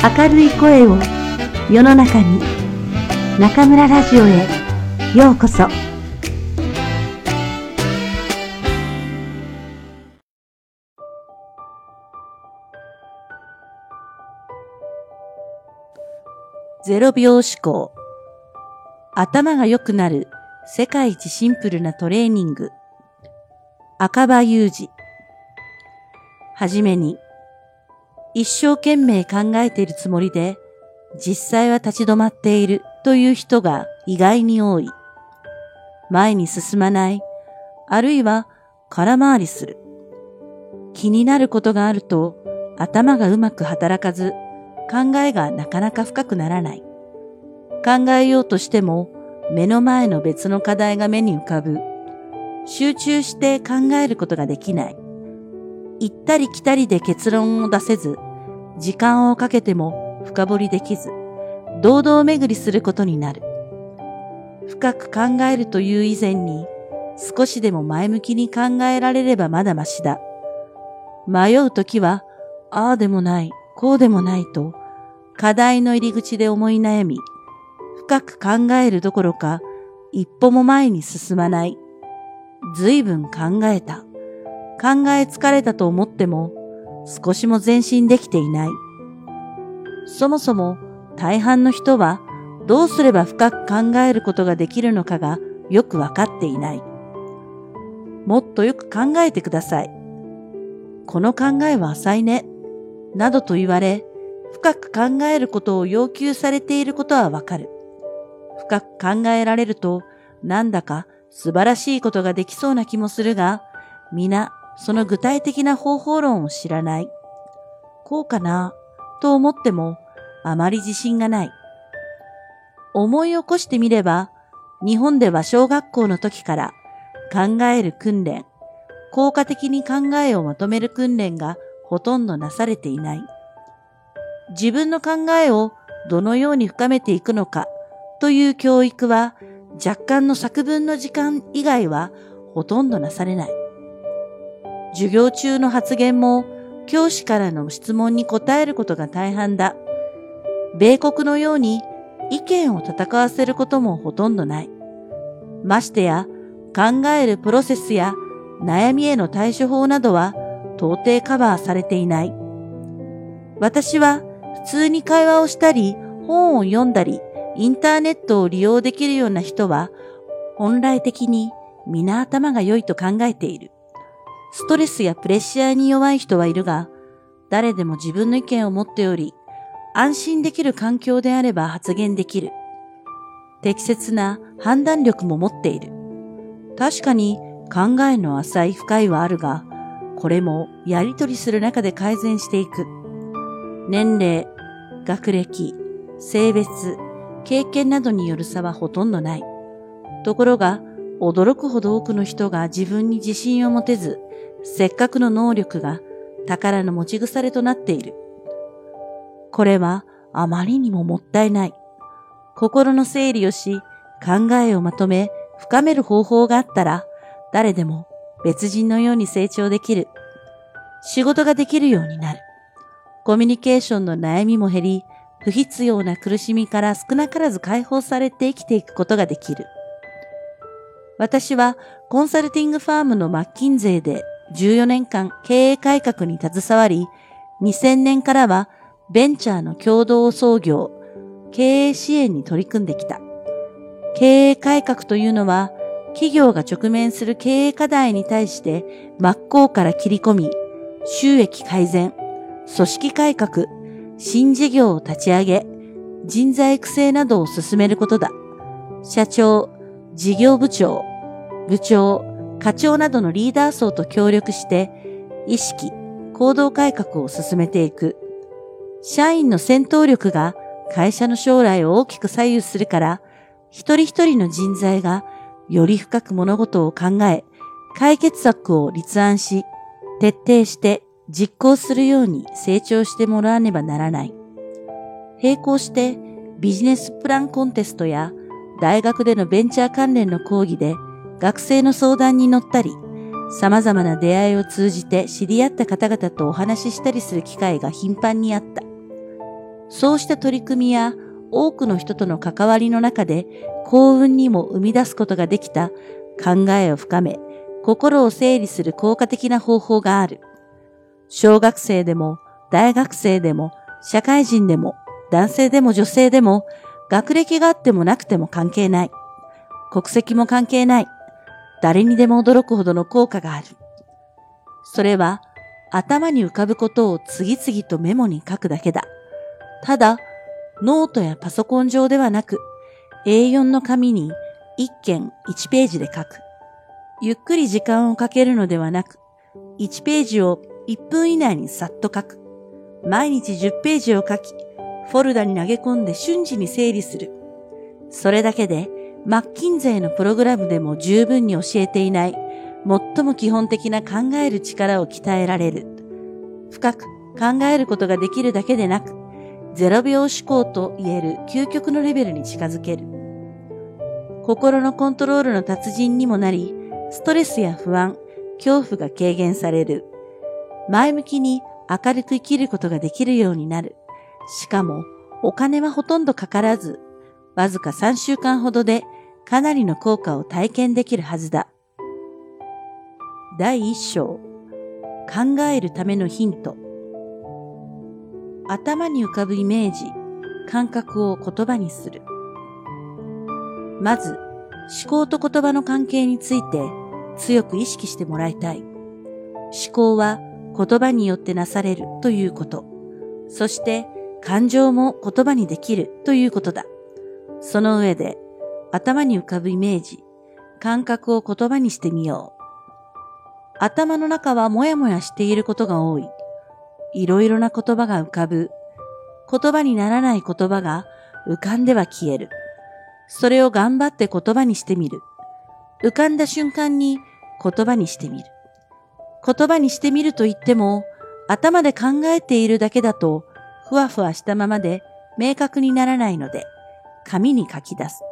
明るい声を世の中に中村ラジオへようこそ。ゼロ秒思考。頭が良くなる世界一シンプルなトレーニング。赤羽裕二。はじめに一生懸命考えているつもりで、実際は立ち止まっているという人が意外に多い。前に進まない、あるいは空回りする。気になることがあると頭がうまく働かず、考えがなかなか深くならない。考えようとしても目の前の別の課題が目に浮かぶ。集中して考えることができない。行ったり来たりで結論を出せず、時間をかけても深掘りできず、堂々巡りすることになる。深く考えるという以前に、少しでも前向きに考えられればまだましだ。迷うときは、ああでもない、こうでもないと、課題の入り口で思い悩み、深く考えるどころか、一歩も前に進まない。随分考えた。考え疲れたと思っても少しも前進できていない。そもそも大半の人はどうすれば深く考えることができるのかがよくわかっていない。もっとよく考えてください。この考えは浅いね。などと言われ、深く考えることを要求されていることはわかる。深く考えられると、なんだか素晴らしいことができそうな気もするが、皆その具体的な方法論を知らない。こうかなと思ってもあまり自信がない。思い起こしてみれば、日本では小学校の時から考える訓練、効果的に考えをまとめる訓練がほとんどなされていない。自分の考えをどのように深めていくのかという教育は若干の作文の時間以外はほとんどなされない。授業中の発言も教師からの質問に答えることが大半だ。米国のように意見を戦わせることもほとんどない。ましてや考えるプロセスや悩みへの対処法などは到底カバーされていない。私は普通に会話をしたり本を読んだりインターネットを利用できるような人は本来的に皆頭が良いと考えている。ストレスやプレッシャーに弱い人はいるが、誰でも自分の意見を持っており、安心できる環境であれば発言できる。適切な判断力も持っている。確かに考えの浅い深いはあるが、これもやりとりする中で改善していく。年齢、学歴、性別、経験などによる差はほとんどない。ところが、驚くほど多くの人が自分に自信を持てず、せっかくの能力が宝の持ち腐れとなっている。これはあまりにももったいない。心の整理をし、考えをまとめ、深める方法があったら、誰でも別人のように成長できる。仕事ができるようになる。コミュニケーションの悩みも減り、不必要な苦しみから少なからず解放されて生きていくことができる。私はコンサルティングファームのマッキンゼーで14年間経営改革に携わり、2000年からはベンチャーの共同創業、経営支援に取り組んできた。経営改革というのは、企業が直面する経営課題に対して真っ向から切り込み、収益改善、組織改革、新事業を立ち上げ、人材育成などを進めることだ。社長、事業部長、部長、課長などのリーダー層と協力して、意識、行動改革を進めていく。社員の戦闘力が会社の将来を大きく左右するから、一人一人の人材がより深く物事を考え、解決策を立案し、徹底して実行するように成長してもらわねばならない。並行してビジネスプランコンテストや大学でのベンチャー関連の講義で学生の相談に乗ったり、様々な出会いを通じて知り合った方々とお話ししたりする機会が頻繁にあった。そうした取り組みや多くの人との関わりの中で幸運にも生み出すことができた考えを深め、心を整理する効果的な方法がある。小学生でも、大学生でも、社会人でも、男性でも女性でも、学歴があってもなくても関係ない。国籍も関係ない。誰にでも驚くほどの効果がある。それは、頭に浮かぶことを次々とメモに書くだけだ。ただ、ノートやパソコン上ではなく、A4 の紙に1件1ページで書く。ゆっくり時間をかけるのではなく、1ページを1分以内にさっと書く。毎日10ページを書き、フォルダに投げ込んで瞬時に整理する。それだけで、マッキンゼーのプログラムでも十分に教えていない、最も基本的な考える力を鍛えられる。深く考えることができるだけでなく、0秒思考と言える究極のレベルに近づける。心のコントロールの達人にもなり、ストレスや不安、恐怖が軽減される。前向きに明るく生きることができるようになる。しかも、お金はほとんどかからず、わずか3週間ほどでかなりの効果を体験できるはずだ。第1章、考えるためのヒント。頭に浮かぶイメージ、感覚を言葉にする。まず、思考と言葉の関係について強く意識してもらいたい。思考は言葉によってなされるということ。そして感情も言葉にできるということだ。その上で頭に浮かぶイメージ、感覚を言葉にしてみよう。頭の中はもやもやしていることが多い。いろいろな言葉が浮かぶ。言葉にならない言葉が浮かんでは消える。それを頑張って言葉にしてみる。浮かんだ瞬間に言葉にしてみる。言葉にしてみると言っても、頭で考えているだけだと、ふわふわしたままで明確にならないので、紙に書き出す。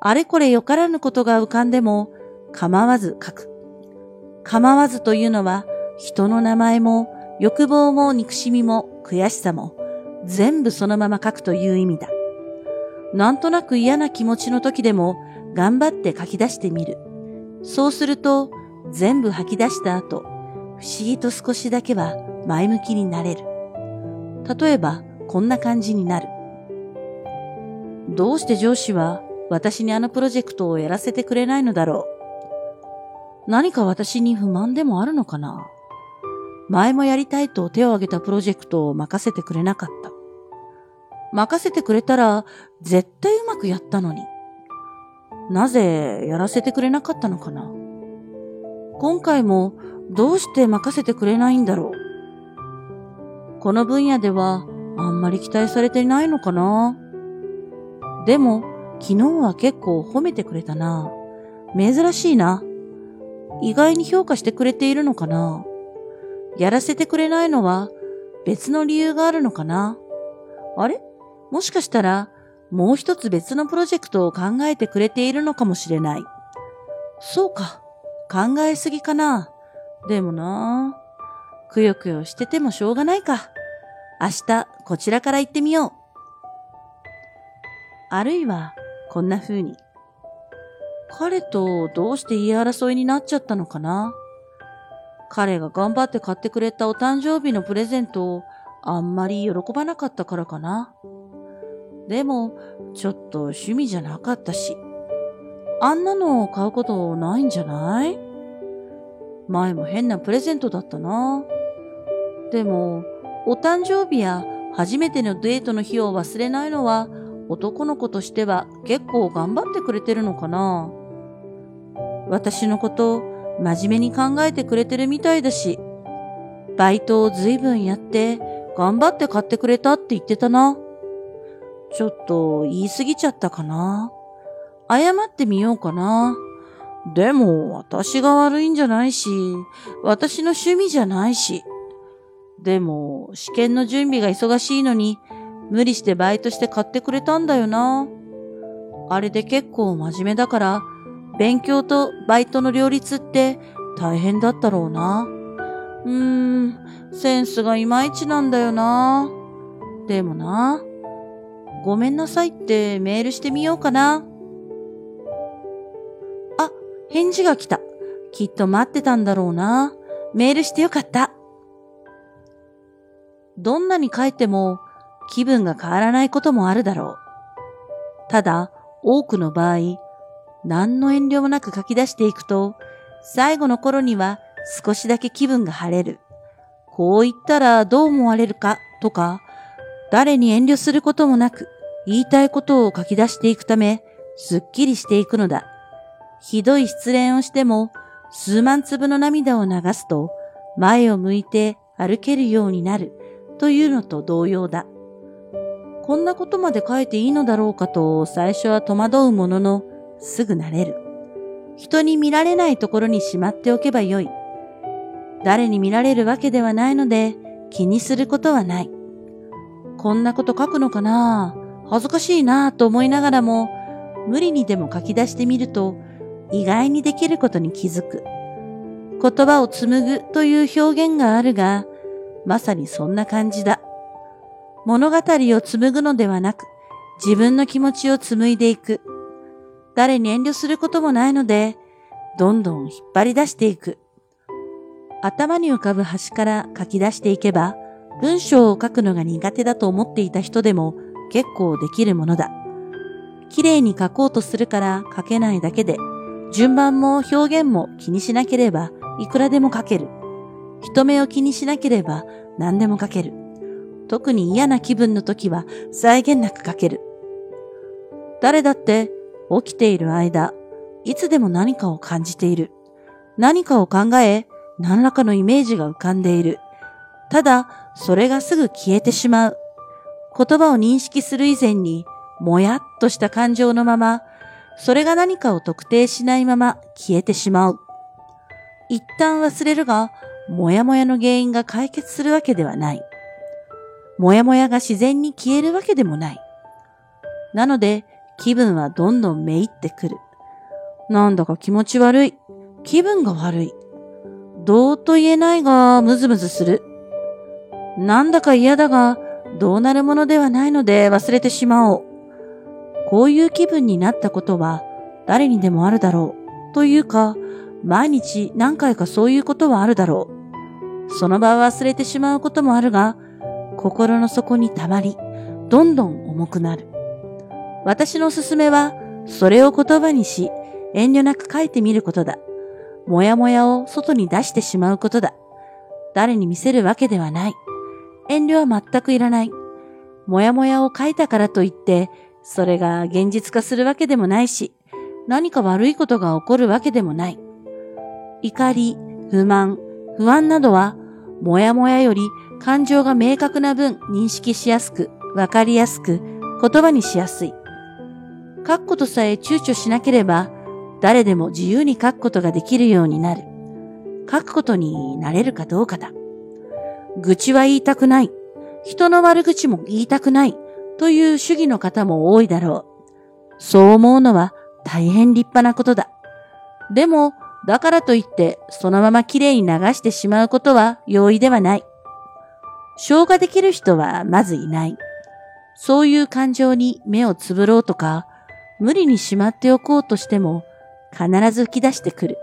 あれこれよからぬことが浮かんでも、構わず書く。構わずというのは、人の名前も欲望も憎しみも悔しさも全部そのまま書くという意味だ。なんとなく嫌な気持ちの時でも頑張って書き出してみる。そうすると全部吐き出した後、不思議と少しだけは前向きになれる。例えばこんな感じになる。どうして上司は私にあのプロジェクトをやらせてくれないのだろう。何か私に不満でもあるのかな？前もやりたいと手を挙げたプロジェクトを任せてくれなかった。任せてくれたら絶対うまくやったのに。なぜやらせてくれなかったのかな？今回もどうして任せてくれないんだろう？この分野ではあんまり期待されていないのかな？でも昨日は結構褒めてくれたな。珍しいな。意外に評価してくれているのかなやらせてくれないのは別の理由があるのかなあれ？もしかしたらもう一つ別のプロジェクトを考えてくれているのかもしれない。そうか。考えすぎかな。でもなくよくよしててもしょうがないか。明日こちらから行ってみよう。あるいはこんな風に。彼とどうして言い争いになっちゃったのかな？彼が頑張って買ってくれたお誕生日のプレゼントをあんまり喜ばなかったからかな？でも、ちょっと趣味じゃなかったし。あんなのを買うことないんじゃない？前も変なプレゼントだったな。でも、お誕生日や初めてのデートの日を忘れないのは男の子としては結構頑張ってくれてるのかな？私のこと真面目に考えてくれてるみたいだし、バイトを随分やって頑張って買ってくれたって言ってたな。ちょっと言い過ぎちゃったかな？謝ってみようかな。でも私が悪いんじゃないし、私の趣味じゃないし。でも試験の準備が忙しいのに無理してバイトして買ってくれたんだよな。あれで結構真面目だから勉強とバイトの両立って大変だったろうな。うーん、センスがいまいちなんだよな。でもな。ごめんなさいってメールしてみようかな。あ、返事が来た。きっと待ってたんだろうな。メールしてよかった。どんなに書いても気分が変わらないこともあるだろう。ただ、多くの場合、何の遠慮もなく書き出していくと、最後の頃には少しだけ気分が晴れる。こう言ったらどう思われるかとか、誰に遠慮することもなく言いたいことを書き出していくため、すっきりしていくのだ。ひどい失恋をしても、数万粒の涙を流すと、前を向いて歩けるようになるというのと同様だ。こんなことまで書いていいのだろうかと最初は戸惑うものの、すぐ慣れる。人に見られないところにしまっておけばよい。誰に見られるわけではないので気にすることはない。こんなこと書くのかな？恥ずかしいなと思いながらも、無理にでも書き出してみると、意外にできることに気づく。言葉を紡ぐという表現があるが、まさにそんな感じだ。物語を紡ぐのではなく、自分の気持ちを紡いでいく。誰に遠慮することもないので、どんどん引っ張り出していく。頭に浮かぶ端から書き出していけば、文章を書くのが苦手だと思っていた人でも結構できるものだ。綺麗に書こうとするから書けないだけで、順番も表現も気にしなければいくらでも書ける。人目を気にしなければ何でも書ける。特に嫌な気分の時は際限なく書ける。誰だって起きている間、いつでも何かを感じている。何かを考え、何らかのイメージが浮かんでいる。ただ、それがすぐ消えてしまう。言葉を認識する以前に、もやっとした感情のまま、それが何かを特定しないまま消えてしまう。一旦忘れるが、もやもやの原因が解決するわけではない。もやもやが自然に消えるわけでもない。なので、気分はどんどんめいってくる。なんだか気持ち悪い。気分が悪い。どうと言えないが、ムズムズする。なんだか嫌だが、どうなるものではないので忘れてしまおう。こういう気分になったことは誰にでもあるだろう。というか、毎日何回かそういうことはあるだろう。その場を忘れてしまうこともあるが、心の底に溜まり、どんどん重くなる。私のおすすめは、それを言葉にし、遠慮なく書いてみることだ。もやもやを外に出してしまうことだ。誰に見せるわけではない。遠慮は全くいらない。もやもやを書いたからといって、それが現実化するわけでもないし、何か悪いことが起こるわけでもない。怒り、不満、不安などは、もやもやより感情が明確な分認識しやすく、わかりやすく、言葉にしやすい。書くことさえ躊躇しなければ、誰でも自由に書くことができるようになる。書くことになれるかどうかだ。愚痴は言いたくない。人の悪口も言いたくない。という主義の方も多いだろう。そう思うのは大変立派なことだ。でも、だからといってそのまま綺麗に流してしまうことは容易ではない。消化できる人はまずいない。そういう感情に目をつぶろうとか、無理にしまっておこうとしても必ず吹き出してくる。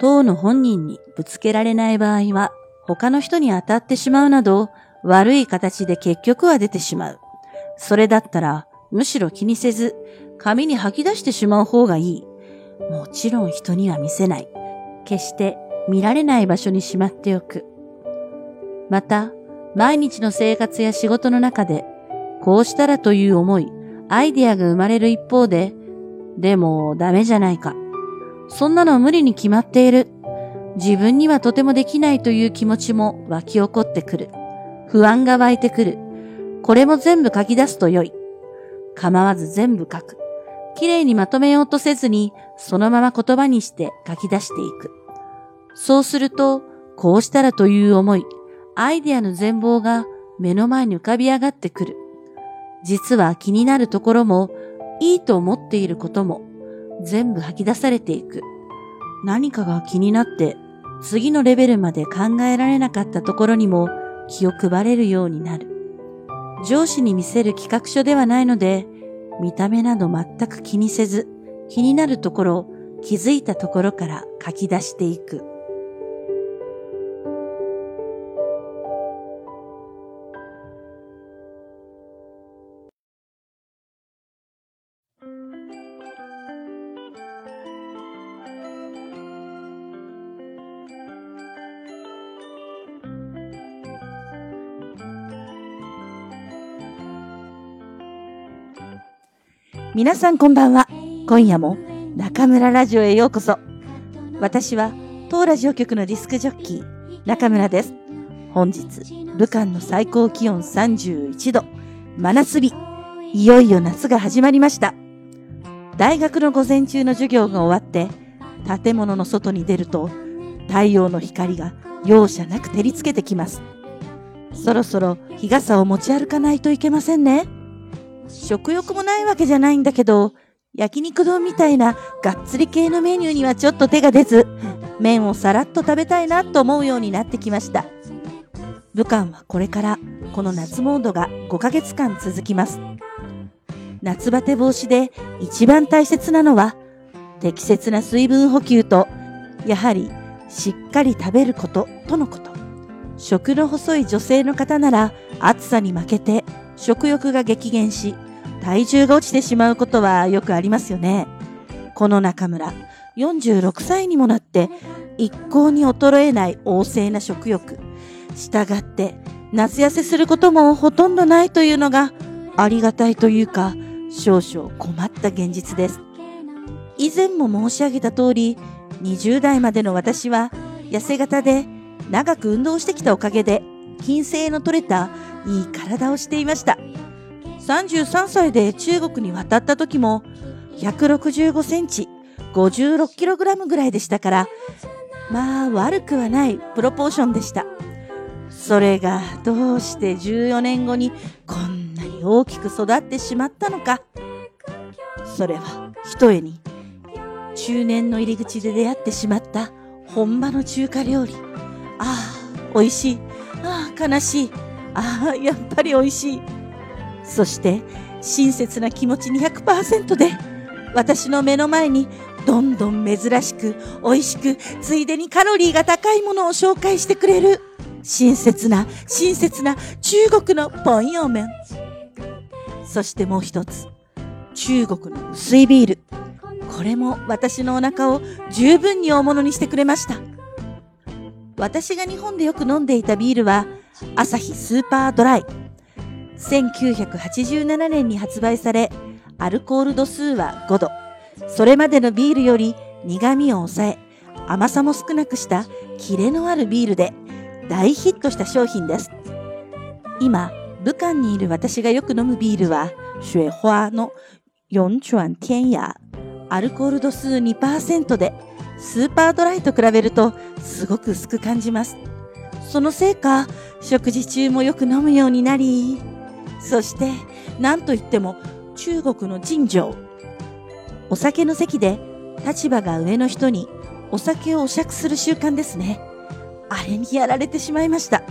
当の本人にぶつけられない場合は他の人に当たってしまうなど悪い形で結局は出てしまう。それだったらむしろ気にせず紙に吐き出してしまう方がいい。もちろん人には見せない。決して見られない場所にしまっておく。また、毎日の生活や仕事の中で、こうしたらという思い、アイデアが生まれる一方で、でもダメじゃないか。そんなの無理に決まっている。自分にはとてもできないという気持ちも湧き起こってくる。不安が湧いてくる。これも全部書き出すと良い。構わず全部書く。きれいにまとめようとせずに、そのまま言葉にして書き出していく。そうすると、こうしたらという思い、アイデアの全貌が目の前に浮かび上がってくる。実は気になるところも、いいと思っていることも、全部吐き出されていく。何かが気になって、次のレベルまで考えられなかったところにも気を配れるようになる。上司に見せる企画書ではないので、見た目など全く気にせず、気になるところ気づいたところから書き出していく。皆さんこんばんは。今夜も中村ラジオへようこそ。私は当ラジオ局のディスクジョッキー中村です。本日、武漢の最高気温31度、真夏日。いよいよ夏が始まりました。大学の午前中の授業が終わって、建物の外に出ると、太陽の光が容赦なく照りつけてきます。そろそろ日傘を持ち歩かないといけませんね。食欲もないわけじゃないんだけど、焼肉丼みたいながっつり系のメニューにはちょっと手が出ず、麺をさらっと食べたいなと思うようになってきました。武漢はこれからこの夏モードが5ヶ月間続きます。夏バテ防止で一番大切なのは適切な水分補給とやはりしっかり食べることとのこと。食の細い女性の方なら暑さに負けて食欲が激減し、体重が落ちてしまうことはよくありますよね。この中村、46歳にもなって一向に衰えない旺盛な食欲。従って夏痩せすることもほとんどないというのがありがたいというか少々困った現実です。以前も申し上げた通り20代までの私は痩せ型で長く運動してきたおかげで筋性の取れたいい体をしていました。33歳で中国に渡った時も165センチ、56キログラムぐらいでしたから、まあ悪くはないプロポーションでした。それがどうして14年後にこんなに大きく育ってしまったのか。それはひとえに中年の入り口で出会ってしまった本場の中華料理。ああ、美味しい。ああ、悲しい。ああ、やっぱり美味しい。そして、親切な気持ち200%で、私の目の前にどんどん珍しく、美味しく、ついでにカロリーが高いものを紹介してくれる。親切な、親切な中国のポンヨーメン。そしてもう一つ。中国の薄いビール。これも私のお腹を十分に大物にしてくれました。私が日本でよく飲んでいたビールは、アサヒスーパードライ。1987年に発売され、アルコール度数は5度。それまでのビールより苦味を抑え、甘さも少なくしたキレのあるビールで大ヒットした商品です。今、武漢にいる私がよく飲むビールは、雪花の四川天野。アルコール度数2%で、スーパードライと比べるとすごく薄く感じます。そのせいか、食事中もよく飲むようになり、そして、何と言っても中国の人情。お酒の席で立場が上の人にお酒をお酌する習慣ですね。あれにやられてしまいました。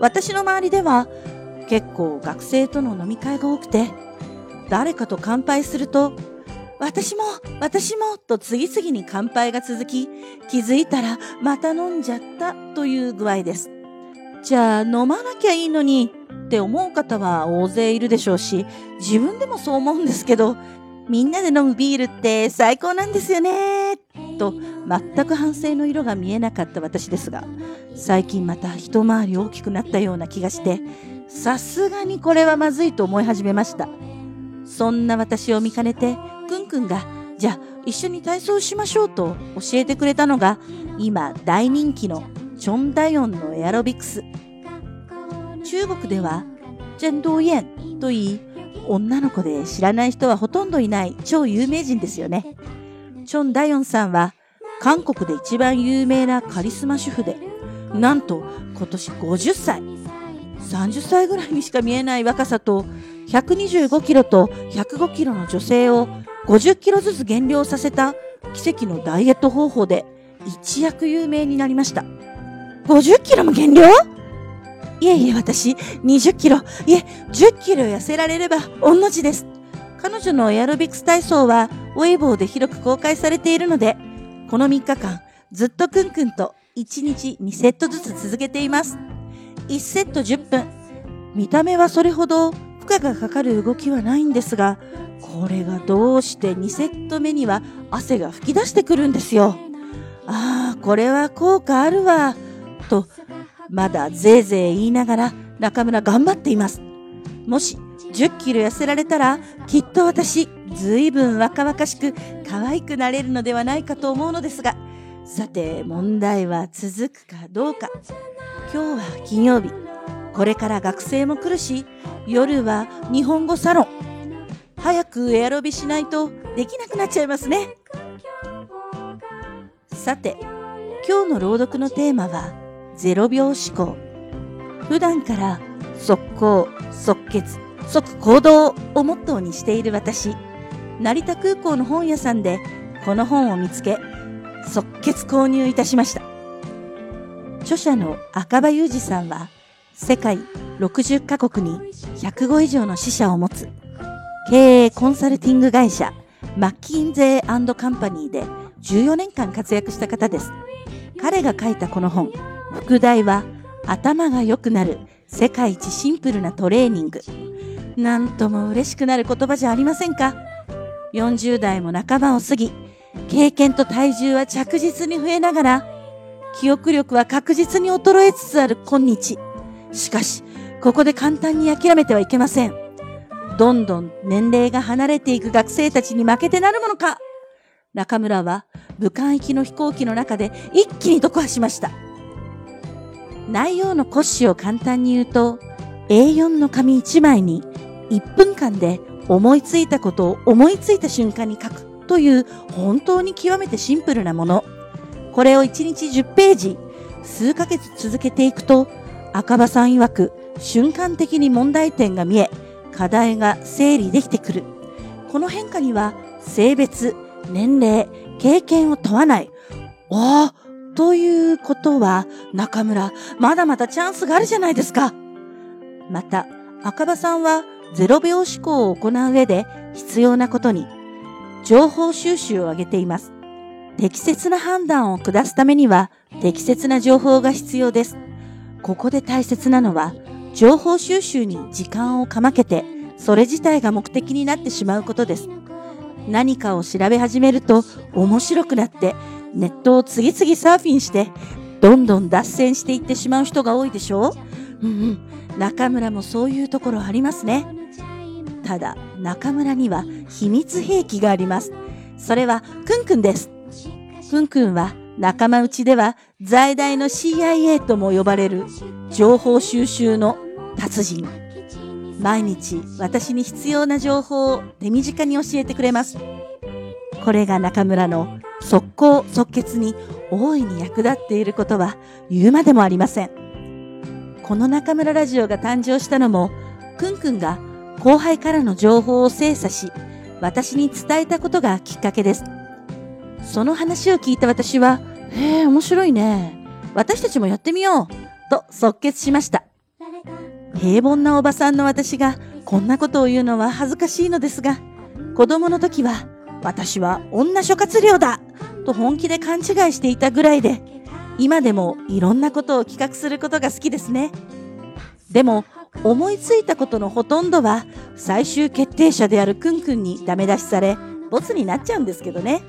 私の周りでは結構学生との飲み会が多くて、誰かと乾杯すると、私も、私も、と次々に乾杯が続き、気づいたらまた飲んじゃったという具合です。じゃあ飲まなきゃいいのにって思う方は大勢いるでしょうし、自分でもそう思うんですけど、みんなで飲むビールって最高なんですよねと全く反省の色が見えなかった私ですが、最近また一回り大きくなったような気がして、さすがにこれはまずいと思い始めました。そんな私を見かねて、くんくんが、じゃあ一緒に体操しましょうと教えてくれたのが、今大人気のチョンダヨンのエアロビクス。中国では、ジェンドーイエンと言い、女の子で知らない人はほとんどいない超有名人ですよね。チョンダヨンさんは、韓国で一番有名なカリスマ主婦で、なんと今年50歳。30歳ぐらいにしか見えない若さと、125キロと105キロの女性を50キロずつ減量させた奇跡のダイエット方法で一躍有名になりました。50キロも減量？いえいえ、私、20キロ、いえ、10キロ痩せられれば、御の字です。彼女のエアロビクス体操は、ウェイボーで広く公開されているので、この3日間、ずっとくんくんと1日2セットずつ続けています。1セット10分。見た目はそれほど荷がかかる動きはないんですが、これがどうして2セット目には汗が噴き出してくるんですよ。ああ、これは効果あるわ。と、まだぜいぜい言いながら中村頑張っています。もし10キロ痩せられたら、きっと私、ずいぶん若々しく可愛くなれるのではないかと思うのですが、さて問題は続くかどうか。今日は金曜日。これから学生も来るし、夜は日本語サロン。早くエアロビしないとできなくなっちゃいますね。さて、今日の朗読のテーマは、0秒思考。普段から速攻、即決、即行動をモットーにしている私、成田空港の本屋さんでこの本を見つけ、即決購入いたしました。著者の赤羽裕二さんは、世界60カ国に105以上の支社を持つ、経営コンサルティング会社、マッキンゼーカンパニーで14年間活躍した方です。彼が書いたこの本、副題は、頭が良くなる世界一シンプルなトレーニング。なんとも嬉しくなる言葉じゃありませんか ?40 代も半ばを過ぎ、経験と体重は着実に増えながら、記憶力は確実に衰えつつある今日。しかし、ここで簡単に諦めてはいけません。どんどん年齢が離れていく学生たちに負けてなるものか中村は武漢行きの飛行機の中で一気に読破しました。内容の骨子を簡単に言うと、A4 の紙1枚に1分間で思いついたことを思いついた瞬間に書くという本当に極めてシンプルなもの。これを1日10ページ、数ヶ月続けていくと、赤羽さん曰く瞬間的に問題点が見え、課題が整理できてくる。この変化には性別、年齢、経験を問わない。ああ、ということは、中村、まだまだチャンスがあるじゃないですか。また、赤羽さんは0秒思考を行う上で必要なことに、情報収集を挙げています。適切な判断を下すためには適切な情報が必要です。ここで大切なのは、情報収集に時間をかまけて、それ自体が目的になってしまうことです。何かを調べ始めると面白くなってネットを次々サーフィンしてどんどん脱線していってしまう人が多いでしょううんうん。中村もそういうところありますね。ただ、中村には秘密兵器があります。それは、くんくんです。くんくんは仲間内では在大の CIA とも呼ばれる情報収集の達人。毎日私に必要な情報を手短に教えてくれます。これが中村の速攻即決に大いに役立っていることは言うまでもありません。この中村ラジオが誕生したのも、くんくんが後輩からの情報を精査し、私に伝えたことがきっかけです。その話を聞いた私は、へえ、面白いね。私たちもやってみよう。と即決しました。平凡なおばさんの私がこんなことを言うのは恥ずかしいのですが、子供の時は私は女諸葛亮だと本気で勘違いしていたぐらいで、今でもいろんなことを企画することが好きですね。でも、思いついたことのほとんどは最終決定者であるくんくんにダメ出しされ、ボツになっちゃうんですけどね。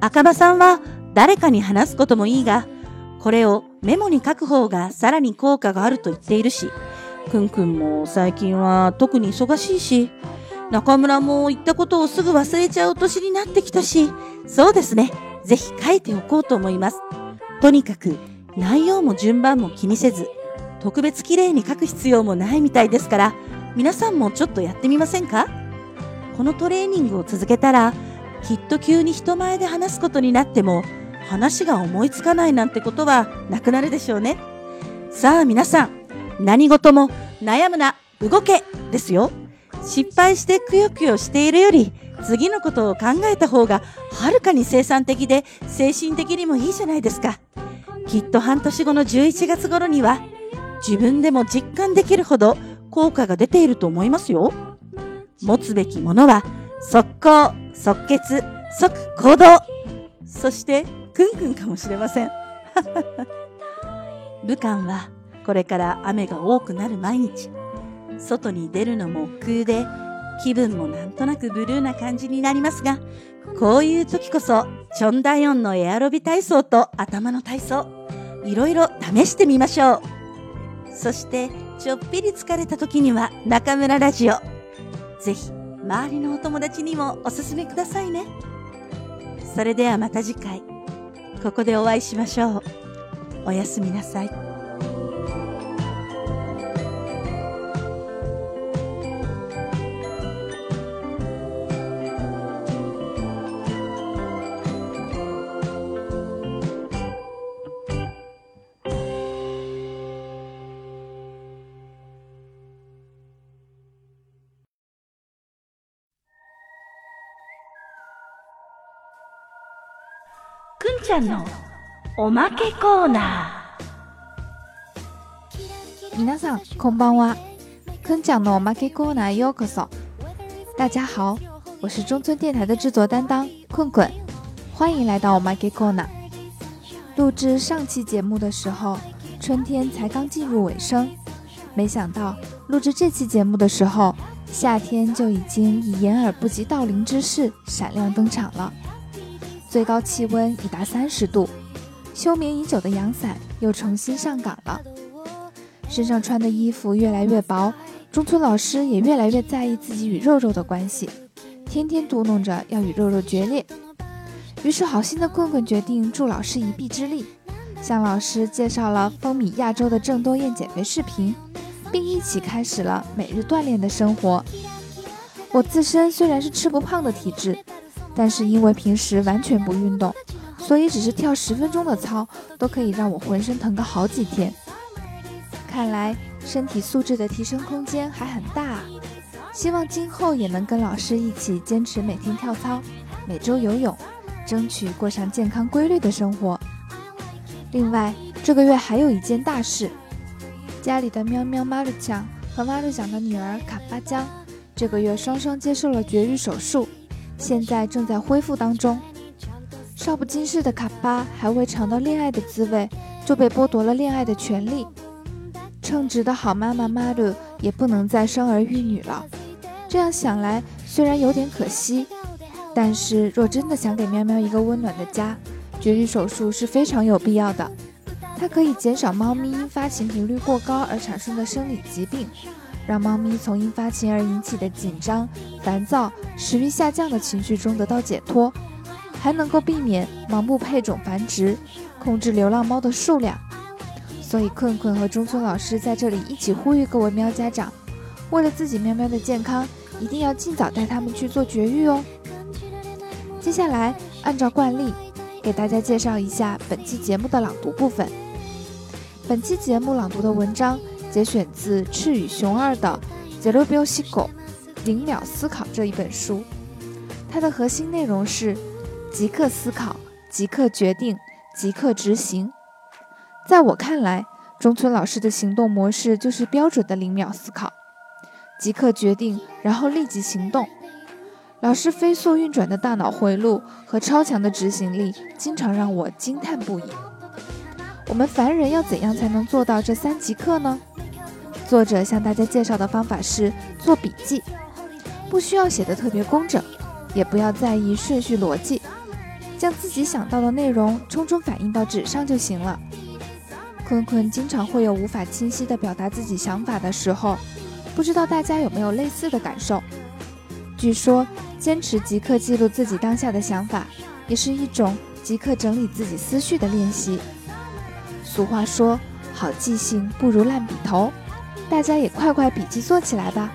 赤羽さんは誰かに話すこともいいが、これをメモに書く方がさらに効果があると言っているし、くんくんも最近は特に忙しいし、中村も言ったことをすぐ忘れちゃう年になってきたし、そうですね。ぜひ書いておこうと思います。とにかく内容も順番も気にせず、特別綺麗に書く必要もないみたいですから、皆さんもちょっとやってみませんか？このトレーニングを続けたら、きっと急に人前で話すことになっても、話が思いつかないなんてことはなくなるでしょうね。さあ皆さん、何事も悩むな、動けですよ。失敗してくよくよしているより、次のことを考えた方がはるかに生産的で精神的にもいいじゃないですか。きっと半年後の11月頃には、自分でも実感できるほど効果が出ていると思いますよ。持つべきものは、速攻、即決、即行動。そして、くんくんかもしれません。武漢は、これから雨が多くなる毎日。外に出るのも億劫で、気分もなんとなくブルーな感じになりますが、こういう時こそ、チョンダヨンのエアロビ体操と頭の体操、いろいろ試してみましょう。そして、ちょっぴり疲れた時には中村ラジオ。ぜひ、周りのお友達にもおすすめくださいね。それではまた次回、ここでお会いしましょう。おやすみなさい。んちゃんのおまけコーナー皆さんこんばんはくんちゃんのおまけコーナーようこそ大家好我是中村电台的制作担当困困欢迎来到おまけコーナー录制上期节目的时候春天才刚进入尾声没想到录制这期节目的时候夏天就已经以掩耳不及盗铃之势闪亮登场了 最高气温已达三十度，休眠已久的阳伞又重新上岗了。身上穿的衣服越来越薄，中村老师也越来越在意自己与肉肉的关系，天天嘟囔着要与肉肉决裂。于是，好心的棍棍决定助老师一臂之力，向老师介绍了风靡亚洲的郑多燕减肥视频，并一起开始了每日锻炼的生活。我自身虽然是吃不胖的体质。但是因为平时完全不运动，所以只是跳十分钟的操都可以让我浑身疼个好几天。看来身体素质的提升空间还很大，希望今后也能跟老师一起坚持每天跳操，每周游泳，争取过上健康规律的生活。另外，这个月还有一件大事，家里的喵喵马鲁强和马鲁强的女儿卡巴江，这个月双双接受了绝育手术。现在正在恢复当中。少不经事的卡巴还未尝到恋爱的滋味，就被剥夺了恋爱的权利。称职的好妈妈马鲁也不能再生儿育女了。这样想来，虽然有点可惜，但是若真的想给喵喵一个温暖的家，绝育手术是非常有必要的。它可以减少猫咪因发情频率过高而产生的生理疾病。让猫咪从因发情而引起的紧张、烦躁、食欲下降的情绪中得到解脱，还能够避免盲目配种繁殖，控制流浪猫的数量。所以，困困和中村老师在这里一起呼吁各位喵家长，为了自己喵喵的健康，一定要尽早带它们去做绝育哦。接下来，按照惯例，给大家介绍一下本期节目的朗读部分。本期节目朗读的文章。节选自赤羽雄二的《Zero b i o s i c o 零秒思考这一本书，它的核心内容是即刻思考、即刻决定、即刻执行。在我看来，中村老师的行动模式就是标准的零秒思考、即刻决定，然后立即行动。老师飞速运转的大脑回路和超强的执行力，经常让我惊叹不已。我们凡人要怎样才能做到这三即刻呢？作者向大家介绍的方法是做笔记，不需要写的特别工整，也不要在意顺序逻辑，将自己想到的内容匆匆反映到纸上就行了。坤坤经常会有无法清晰地表达自己想法的时候，不知道大家有没有类似的感受？据说坚持即刻记录自己当下的想法，也是一种即刻整理自己思绪的练习。俗话说，好记性不如烂笔头。大家也快快笔记做起来吧！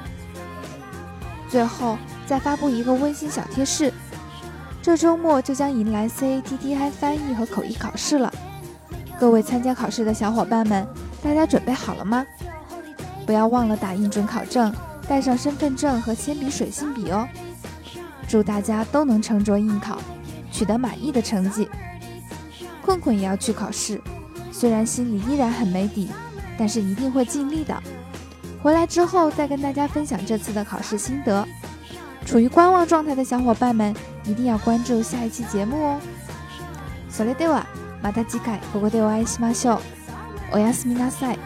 最后再发布一个温馨小贴士：这周末就将迎来 CATTI 翻译和口译考试了。各位参加考试的小伙伴们，大家准备好了吗？不要忘了打印准考证，带上身份证和铅笔、水性笔哦！祝大家都能沉着应考，取得满意的成绩。困困也要去考试，虽然心里依然很没底。 但是一定会尽力的。回来之后再跟大家分享这次的考试心得。处于观望状态的小伙伴们，一定要关注下一期节目哦。それではまた次回ここでお会いしましょう。おやすみなさい。